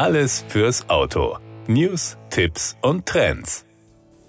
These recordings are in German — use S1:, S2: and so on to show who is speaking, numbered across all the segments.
S1: Alles fürs Auto. News, Tipps und Trends.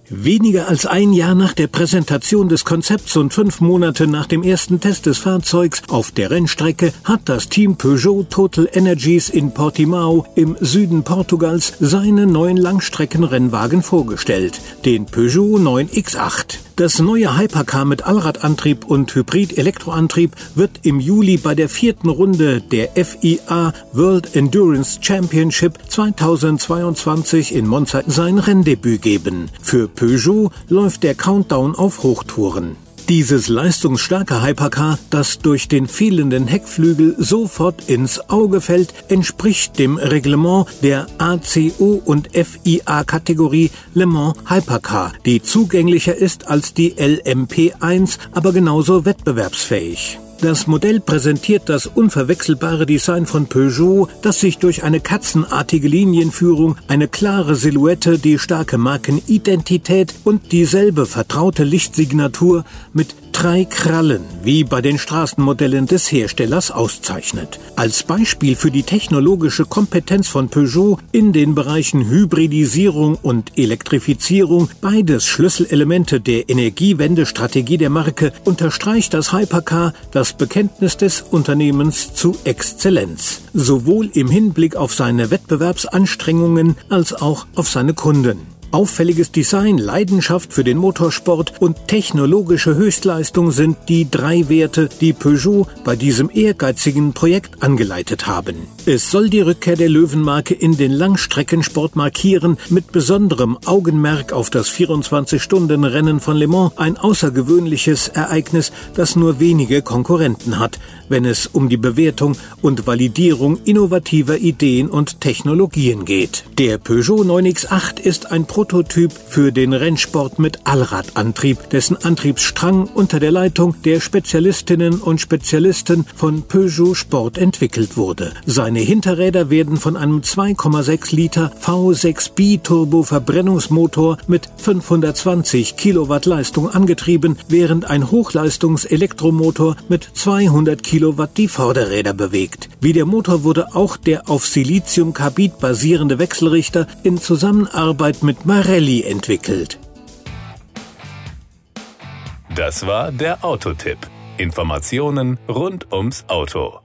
S2: Weniger als ein Jahr nach der Präsentation des Konzepts und fünf Monate nach dem ersten Test des Fahrzeugs auf der Rennstrecke hat das Team Peugeot Total Energies in Portimao im Süden Portugals seinen neuen Langstreckenrennwagen vorgestellt, den Peugeot 9X8. Das neue Hypercar mit Allradantrieb und Hybrid-Elektroantrieb wird im Juli bei der vierten Runde der FIA World Endurance Championship 2022 in Monza sein Renndebüt geben. Für Peugeot läuft der Countdown auf Hochtouren. Dieses leistungsstarke Hypercar, das durch den fehlenden Heckflügel sofort ins Auge fällt, entspricht dem Reglement der ACO und FIA-Kategorie Le Mans Hypercar, die zugänglicher ist als die LMP1, aber genauso wettbewerbsfähig. Das Modell präsentiert das unverwechselbare Design von Peugeot, das sich durch eine katzenartige Linienführung, eine klare Silhouette, die starke Markenidentität und dieselbe vertraute Lichtsignatur mit drei Krallen wie bei den Straßenmodellen des Herstellers auszeichnet. Als Beispiel für die technologische Kompetenz von Peugeot in den Bereichen Hybridisierung und Elektrifizierung, beides Schlüsselelemente der Energiewendestrategie der Marke, unterstreicht das Hypercar das Bekenntnis des Unternehmens zu Exzellenz, sowohl im Hinblick auf seine Wettbewerbsanstrengungen als auch auf seine Kunden. Auffälliges Design, Leidenschaft für den Motorsport und technologische Höchstleistung sind die drei Werte, die Peugeot bei diesem ehrgeizigen Projekt angeleitet haben. Es soll die Rückkehr der Löwenmarke in den Langstreckensport markieren, mit besonderem Augenmerk auf das 24-Stunden-Rennen von Le Mans, ein außergewöhnliches Ereignis, das nur wenige Konkurrenten hat, wenn es um die Bewertung und Validierung innovativer Ideen und Technologien geht. Der Peugeot 9X8 ist ein Pro Prototyp für den Rennsport mit Allradantrieb, dessen Antriebsstrang unter der Leitung der Spezialistinnen und Spezialisten von Peugeot Sport entwickelt wurde. Seine Hinterräder werden von einem 2,6 Liter V6 Turbo Verbrennungsmotor mit 520 Kilowatt Leistung angetrieben, während ein Hochleistungs-Elektromotor mit 200 Kilowatt die Vorderräder bewegt. Wie der Motor wurde auch der auf Siliziumkarbid basierende Wechselrichter in Zusammenarbeit mit Marelli entwickelt.
S1: Das war der Autotipp. Informationen rund ums Auto.